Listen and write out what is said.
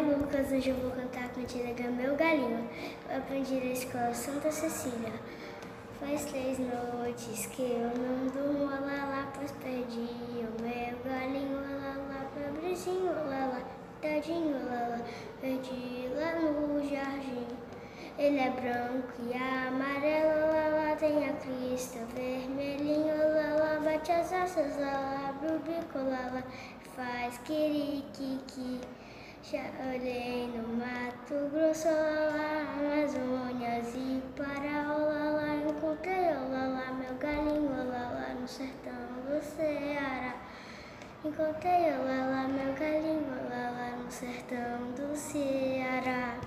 Hoje eu vou cantar a cantiga Meu Galinho. Eu aprendi na escola Santa Cecília. Faz três noites que eu não durmo, lá lá, pois perdi o meu galinho, lá lá, pobrezinho, lá lá, tadinho, lá lá, perdi lá no jardim. Ele é branco e amarelo, lá lá, tem a crista vermelhinho, lá lá, bate as asas, lá lá, abre o bico, lá lá, faz quiriquiqui. Já olhei no Mato Grosso, lá, Amazônias e Pará, olá, lá, encontrei, olá, lá, meu galinho, olá, lá, no sertão do Ceará. Encontrei, olá, lá, meu galinho, olá, lá, no sertão do Ceará.